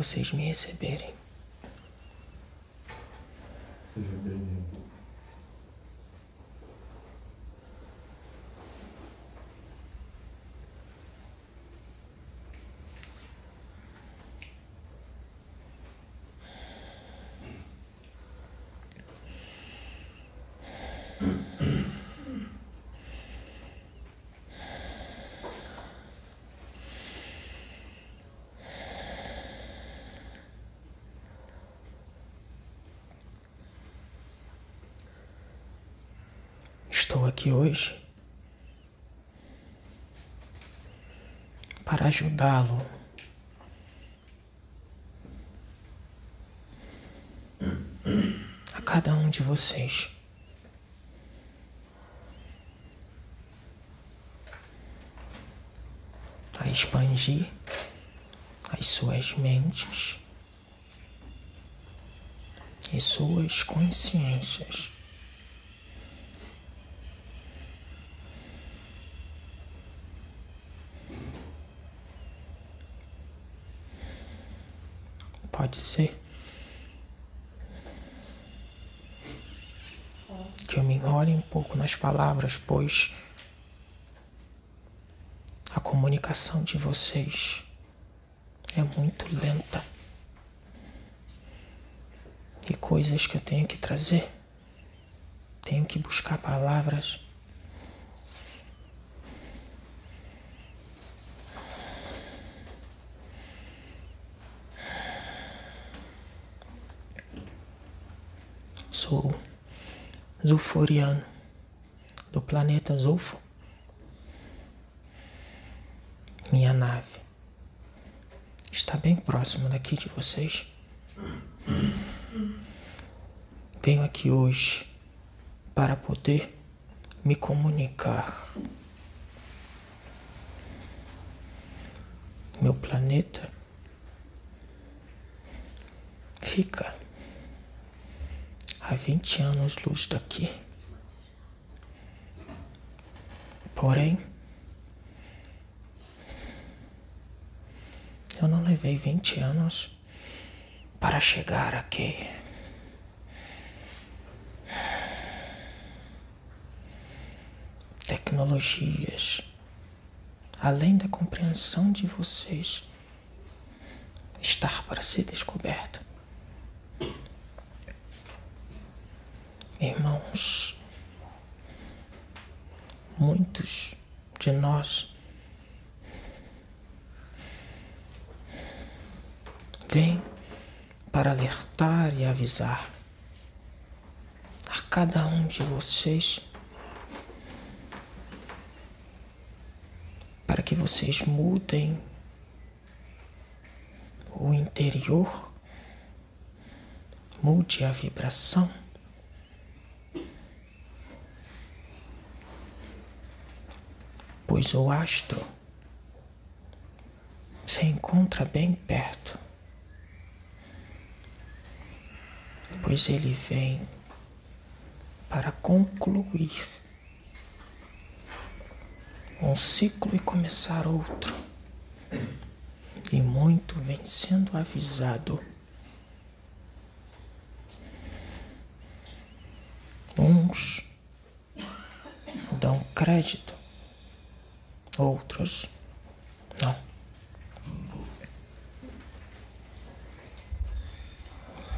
Vocês me receberem. Estou aqui hoje para ajudá-lo. A cada um de vocês. A expandir as suas mentes e suas consciências. Pode ser que eu me enrole um pouco nas palavras, pois a comunicação de vocês é muito lenta. E coisas que eu tenho que trazer, tenho que buscar palavras. Zulforiano, do planeta Zulfo. Minha nave está bem próximo daqui de vocês. Venho aqui hoje para poder me comunicar. Meu planeta fica a 20 anos luz daqui. Porém, eu não levei 20 anos para chegar aqui. Tecnologias, além da compreensão de vocês, estar para ser descoberta. Irmãos, muitos de nós vêm para alertar e avisar a cada um de vocês para que vocês mudem o interior, mude a vibração. Pois o astro se encontra bem perto, pois ele vem para concluir um ciclo e começar outro. E muito vem sendo avisado. Uns dão crédito outros não.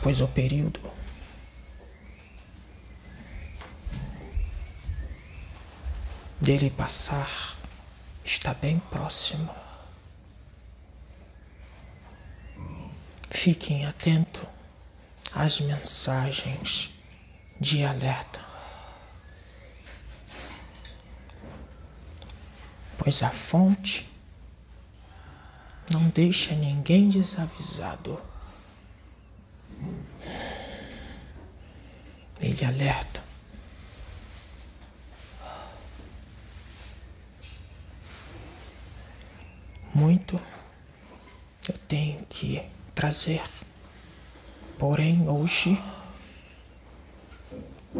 Pois o período dele passar está bem próximo. Fiquem atentos às mensagens de alerta. Pois a fonte não deixa ninguém desavisado. Ele alerta. Muito eu tenho que trazer, porém hoje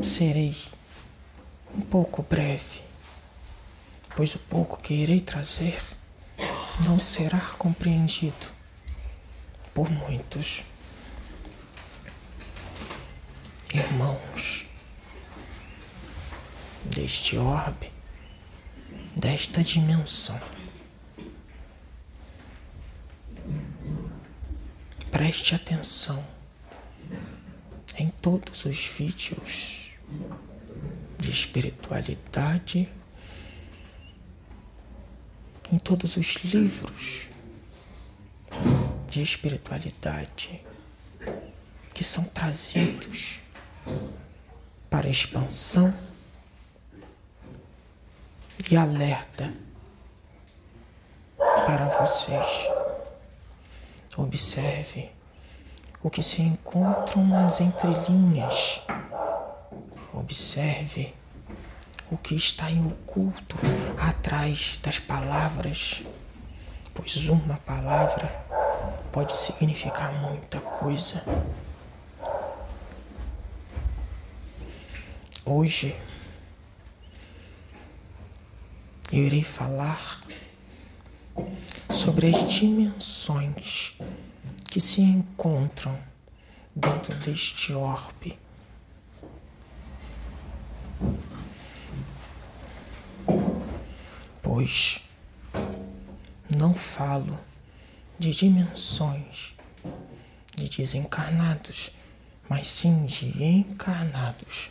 serei um pouco breve pois o pouco que irei trazer não será compreendido. por muitos irmãos deste orbe, desta dimensão. Preste atenção em todos os vídeos de espiritualidade, em todos os livros de espiritualidade que são trazidos para expansão e alerta para vocês. Observe o que se encontram nas entrelinhas. Observe o que está em oculto atrás das palavras, pois uma palavra pode significar muita coisa. Hoje eu irei falar sobre as dimensões que se encontram dentro deste orbe. Pois não falo de dimensões de desencarnados, mas sim de encarnados.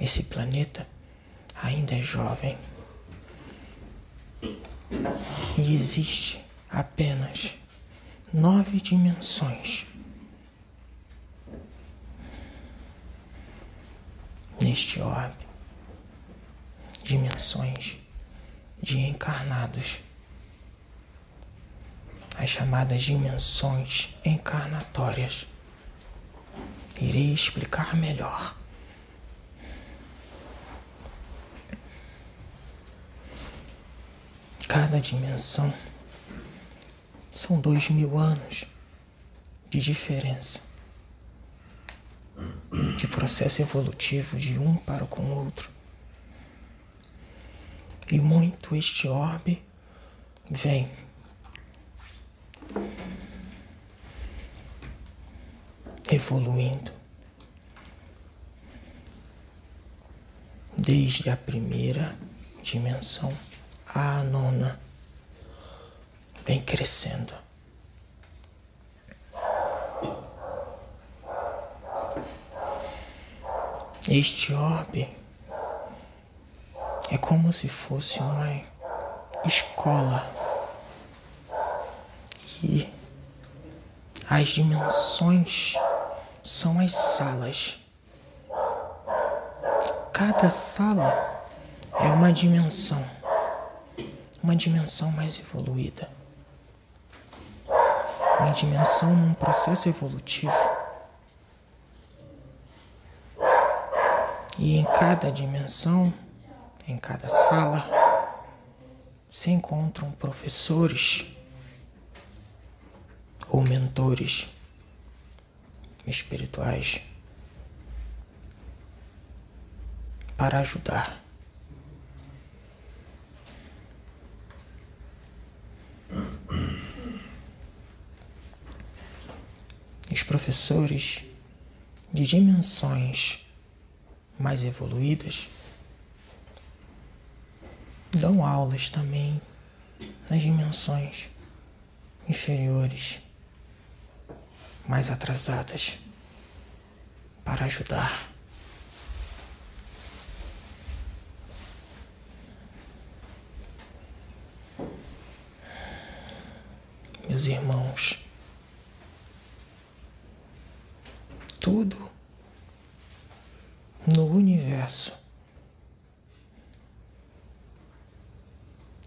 Esse planeta ainda é jovem. E existe apenas nove dimensões. Neste orbe, dimensões de encarnados, as chamadas dimensões encarnatórias. Irei explicar melhor. Cada dimensão são dois mil anos de diferença, processo evolutivo de um para com o outro. E muito este orbe vem evoluindo desde a primeira dimensão a nona vem crescendo. Este orbe é como se fosse uma escola e as dimensões são as salas. Cada sala é uma dimensão uma dimensão mais evoluída. Uma dimensão num processo evolutivo. E em cada dimensão, em cada sala, se encontram professores ou mentores espirituais para ajudar. os professores de dimensões mais evoluídas dão aulas também nas dimensões inferiores, mais atrasadas, para ajudar. Meus irmãos, tudo no universo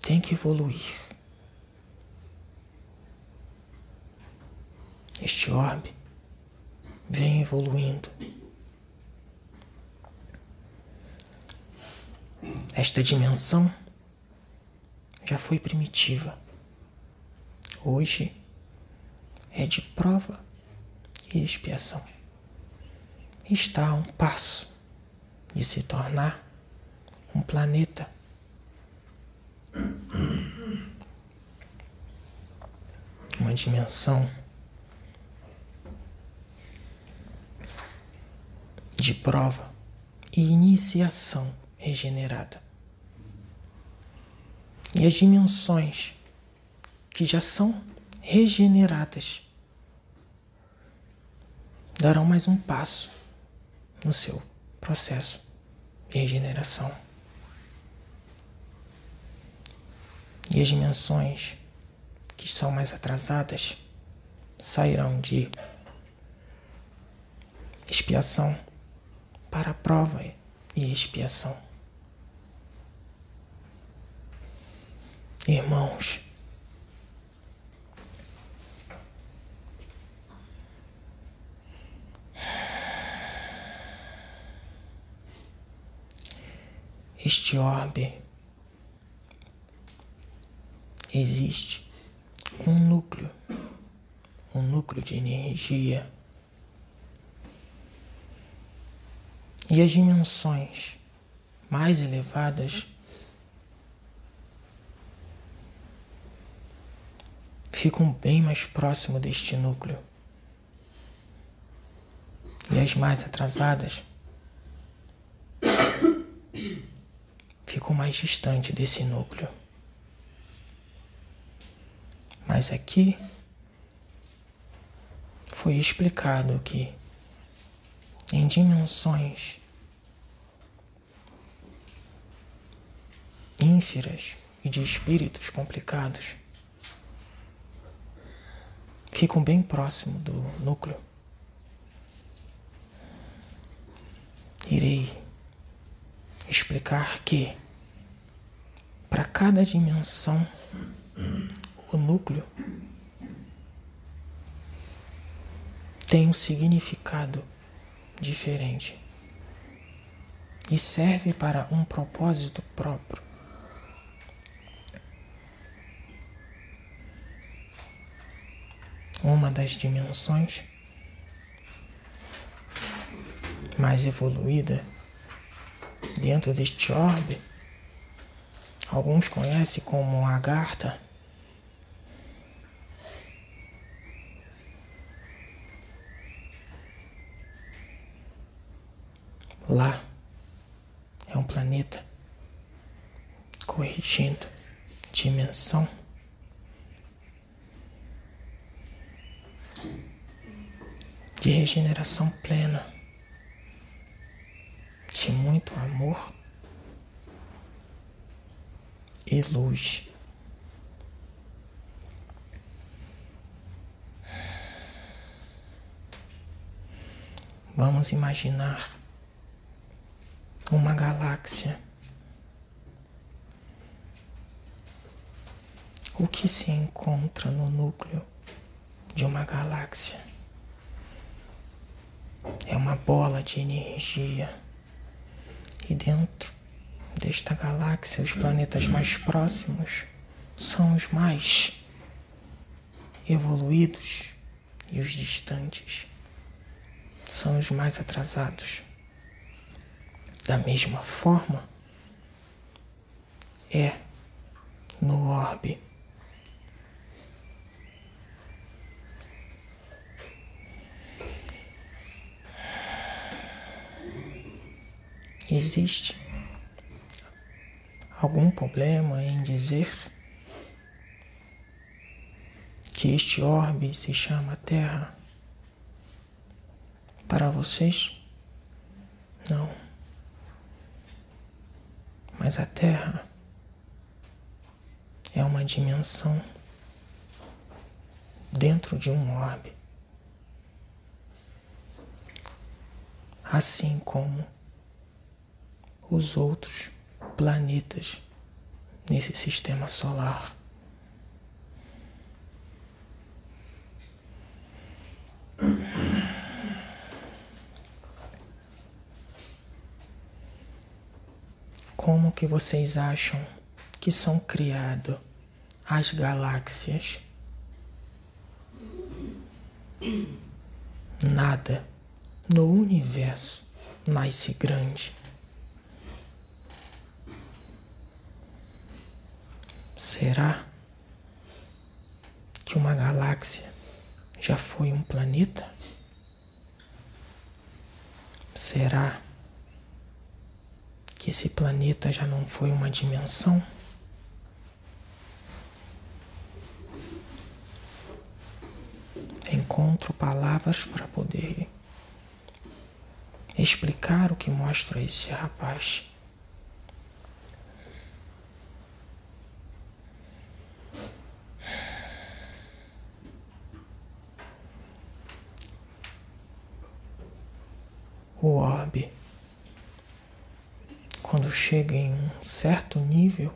tem que evoluir. Este orbe vem evoluindo. Esta dimensão já foi primitiva. Hoje é de prova e expiação está a um passo de se tornar um planeta uma dimensão de prova e iniciação regenerada. E as dimensões que já são regeneradas darão mais um passo no seu processo de regeneração. E as dimensões que são mais atrasadas sairão de expiação para prova e expiação. Irmãos, este orbe existe um núcleo, um núcleo de energia. E as dimensões mais elevadas ficam bem mais próximo deste núcleo. E as mais atrasadas ficam mais distante desse núcleo. Mas aqui foi explicado que em dimensões ínfiras e de espíritos complicados ficam bem próximo do núcleo. Irei explicar que para cada dimensão o núcleo tem um significado diferente e serve para um propósito próprio. Uma das dimensões mais evoluída dentro deste orbe, alguns conhecem como Agartha Lá é um planeta corrigindo dimensão. De regeneração plena, de muito amor e luz. Vamos imaginar uma galáxia. O que se encontra no núcleo de uma galáxia? É uma bola de energia. E dentro desta galáxia, os planetas mais próximos são os mais evoluídos e os distantes são os mais atrasados. Da mesma forma, é no orbe. Existe algum problema em dizer que este orbe se chama Terra? Para vocês? Não. Mas a Terra é uma dimensão dentro de um orbe. Assim como os outros planetas nesse sistema solar. como que vocês acham que são criadas as galáxias? Nada no universo nasce grande. Será que uma galáxia já foi um planeta? Será que esse planeta já não foi uma dimensão? Encontro palavras para poder explicar o que mostra esse rapaz. O orbe, quando chega em um certo nível,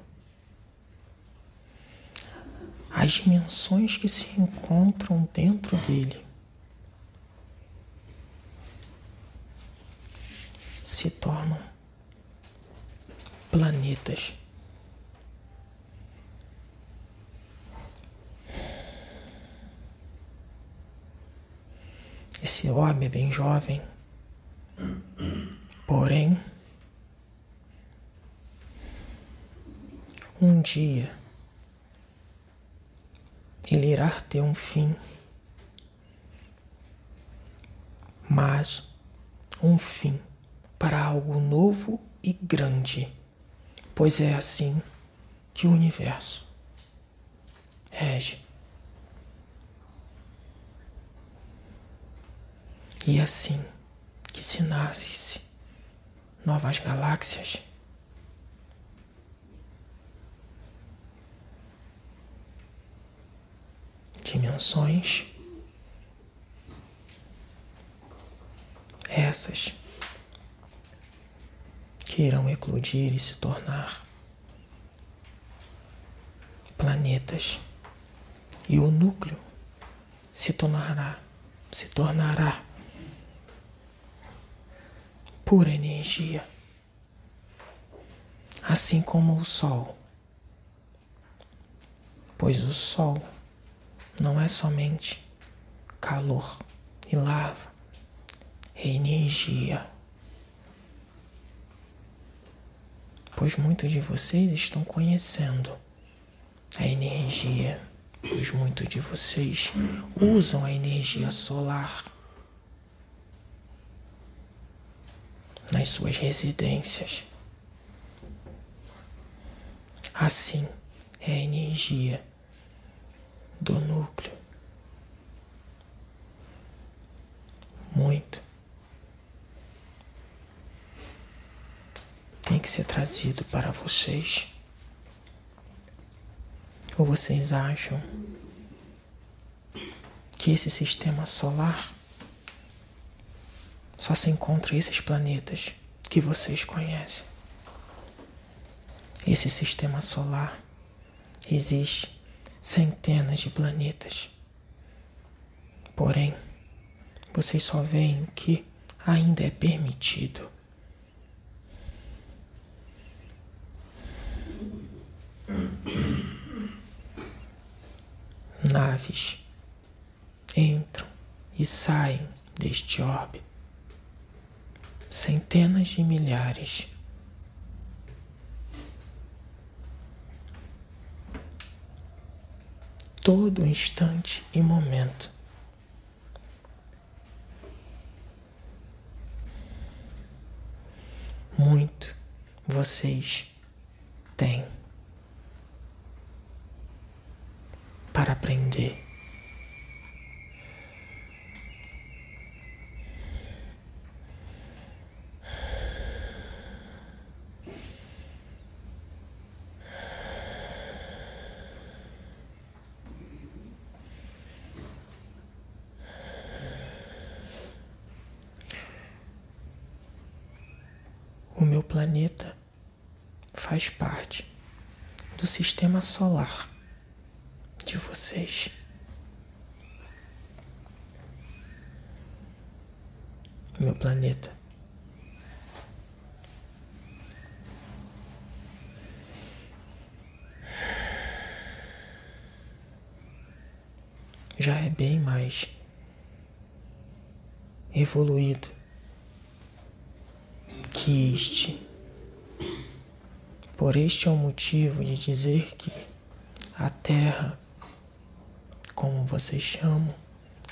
as dimensões que se encontram dentro dele se tornam planetas. Esse orbe é bem jovem, porém, um dia ele irá ter um fim, mas um fim para algo novo e grande, pois é assim que o universo rege. E assim que se novas galáxias. Dimensões essas que irão eclodir e se tornar planetas. E o núcleo se tornará, se tornará pura energia, assim como o Sol. Pois o Sol não é somente calor e lava, é energia. pois muitos de vocês estão conhecendo a energia, pois muitos de vocês usam a energia solar nas suas residências. Assim é a energia do núcleo. Muito tem que ser trazido para vocês? Ou vocês acham que esse sistema solar só se encontra esses planetas que vocês conhecem? Esse sistema solar existe centenas de planetas. Porém, vocês só veem que ainda é permitido. Naves entram e saem deste orbe. Centenas de milhares. Todo instante e momento. Muito vocês têm. para aprender. O meu planeta faz parte do sistema solar de vocês. Meu planeta. Já é bem mais evoluído que este. Por este é o motivo de dizer que a Terra como vocês chamam,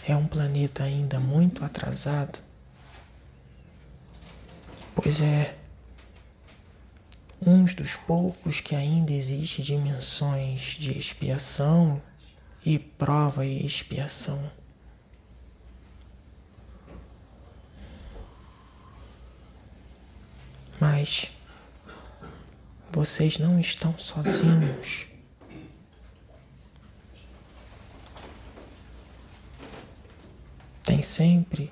é um planeta ainda muito atrasado, pois é um dos poucos que ainda existe dimensões de expiação e prova e expiação. Mas vocês não estão sozinhos. Tem sempre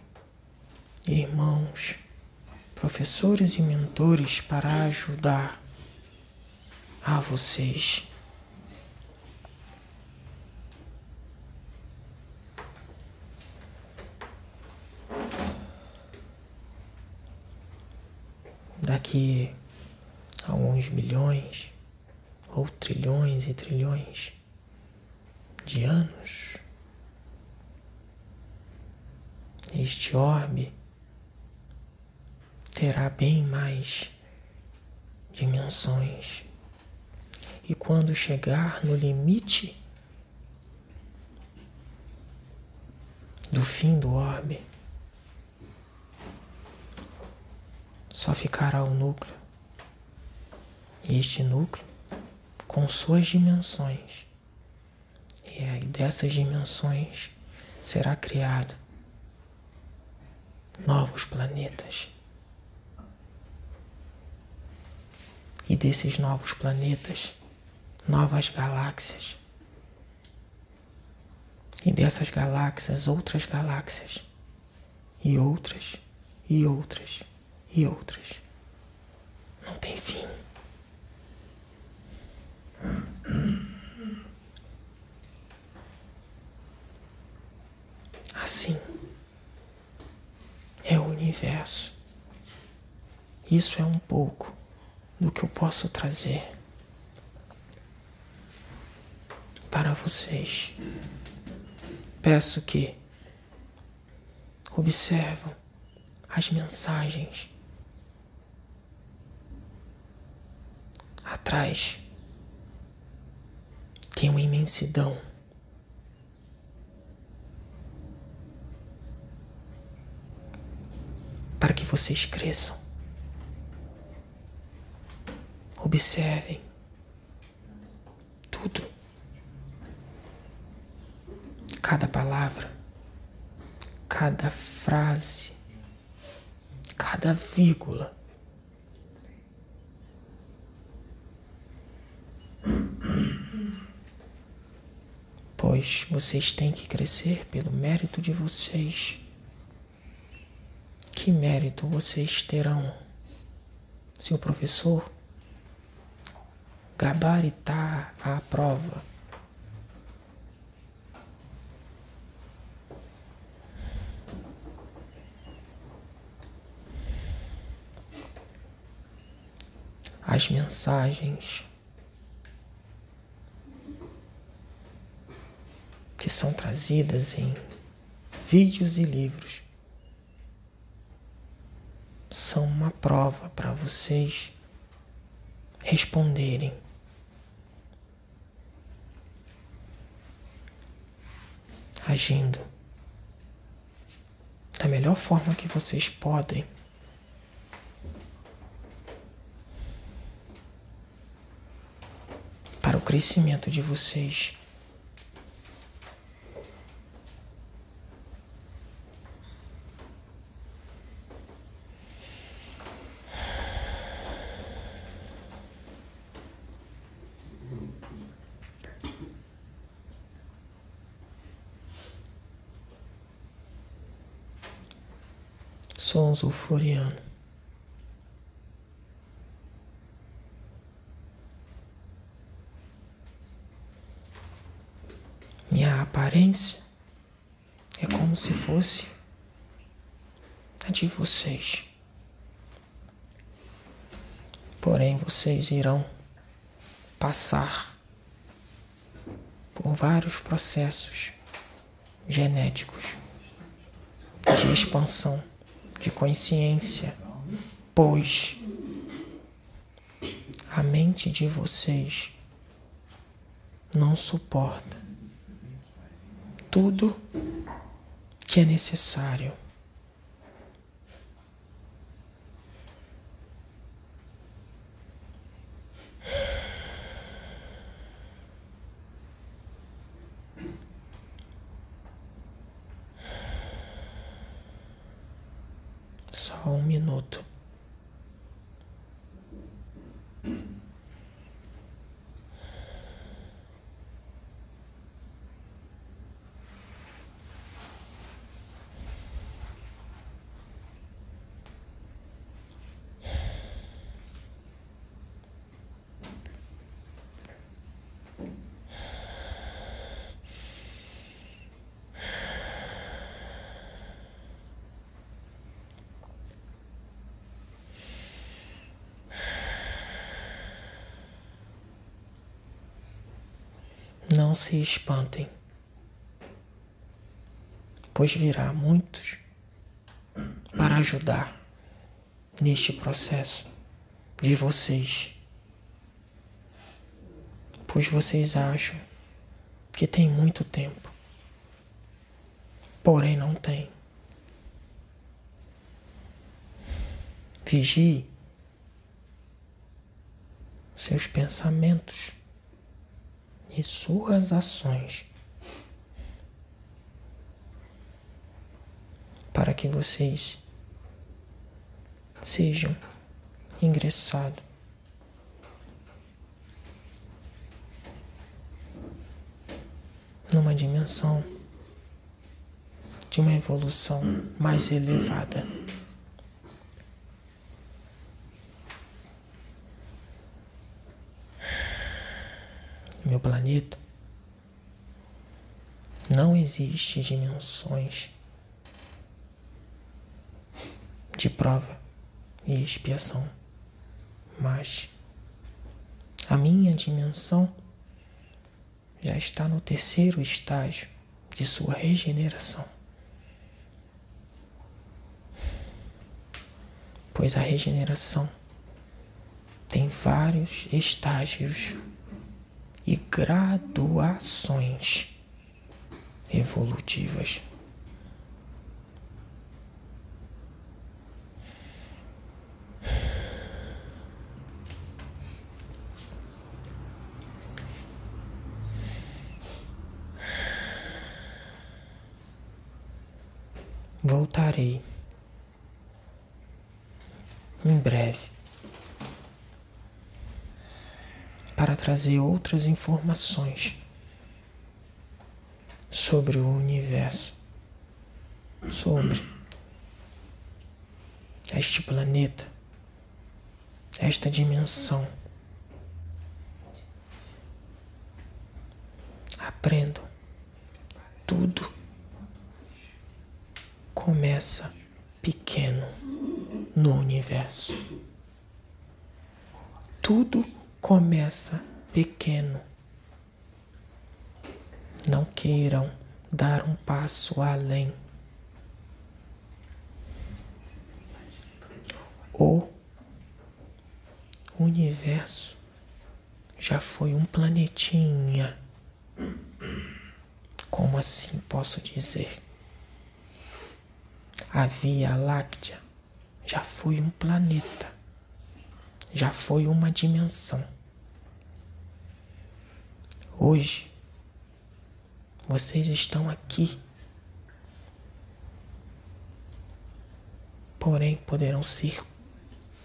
irmãos, professores e mentores para ajudar a vocês. Daqui a alguns milhões ou trilhões de anos, este orbe terá bem mais dimensões. E quando chegar no limite do fim do orbe, só ficará o núcleo. E este núcleo, com suas dimensões, e aí dessas dimensões será criado novos planetas. E desses novos planetas, novas galáxias. E dessas galáxias, outras galáxias. E outras, e outras, e outras. Não tem fim. Assim é o universo. Isso é um pouco do que eu posso trazer para vocês. Peço que observam as mensagens atrás tem uma imensidão. Para que vocês cresçam. Observem tudo. Cada palavra, cada frase, cada vírgula. Pois vocês têm que crescer pelo mérito de vocês. Que mérito vocês terão se o professor gabaritar a prova? As mensagens que são trazidas em vídeos e livros são uma prova para vocês responderem. Agindo da melhor forma que vocês podem. Para o crescimento de vocês. Um sulfuriano. Minha aparência é como se fosse a de vocês. Porém, vocês irão passar por vários processos genéticos de expansão de consciência, pois a mente de vocês não suporta tudo que é necessário. Só um minuto. Não se espantem, pois virá muitos para ajudar neste processo de vocês, pois vocês acham que tem muito tempo, porém não tem. Vigie seus pensamentos e suas ações para que vocês sejam ingressados numa dimensão de uma evolução mais elevada. Meu planeta, não existe dimensões de prova e expiação, mas a minha dimensão já está no terceiro estágio de sua regeneração. Pois a regeneração tem vários estágios e graduações evolutivas. Voltarei em breve. Para trazer outras informações sobre o universo, sobre este planeta, esta dimensão. Aprendam, tudo começa pequeno no universo. Tudo começa pequeno. Não queiram dar um passo além. O universo já foi um planetinha. Como assim posso dizer? A Via Láctea já foi um planeta já foi uma dimensão. Hoje, vocês estão aqui, porém poderão ser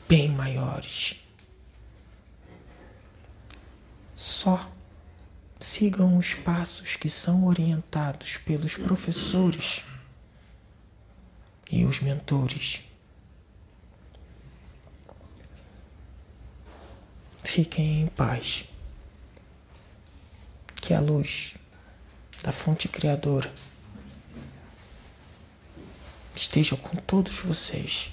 bem maiores. Só sigam os passos que são orientados pelos professores e os mentores. Fiquem em paz. Que a luz da fonte criadora esteja com todos vocês.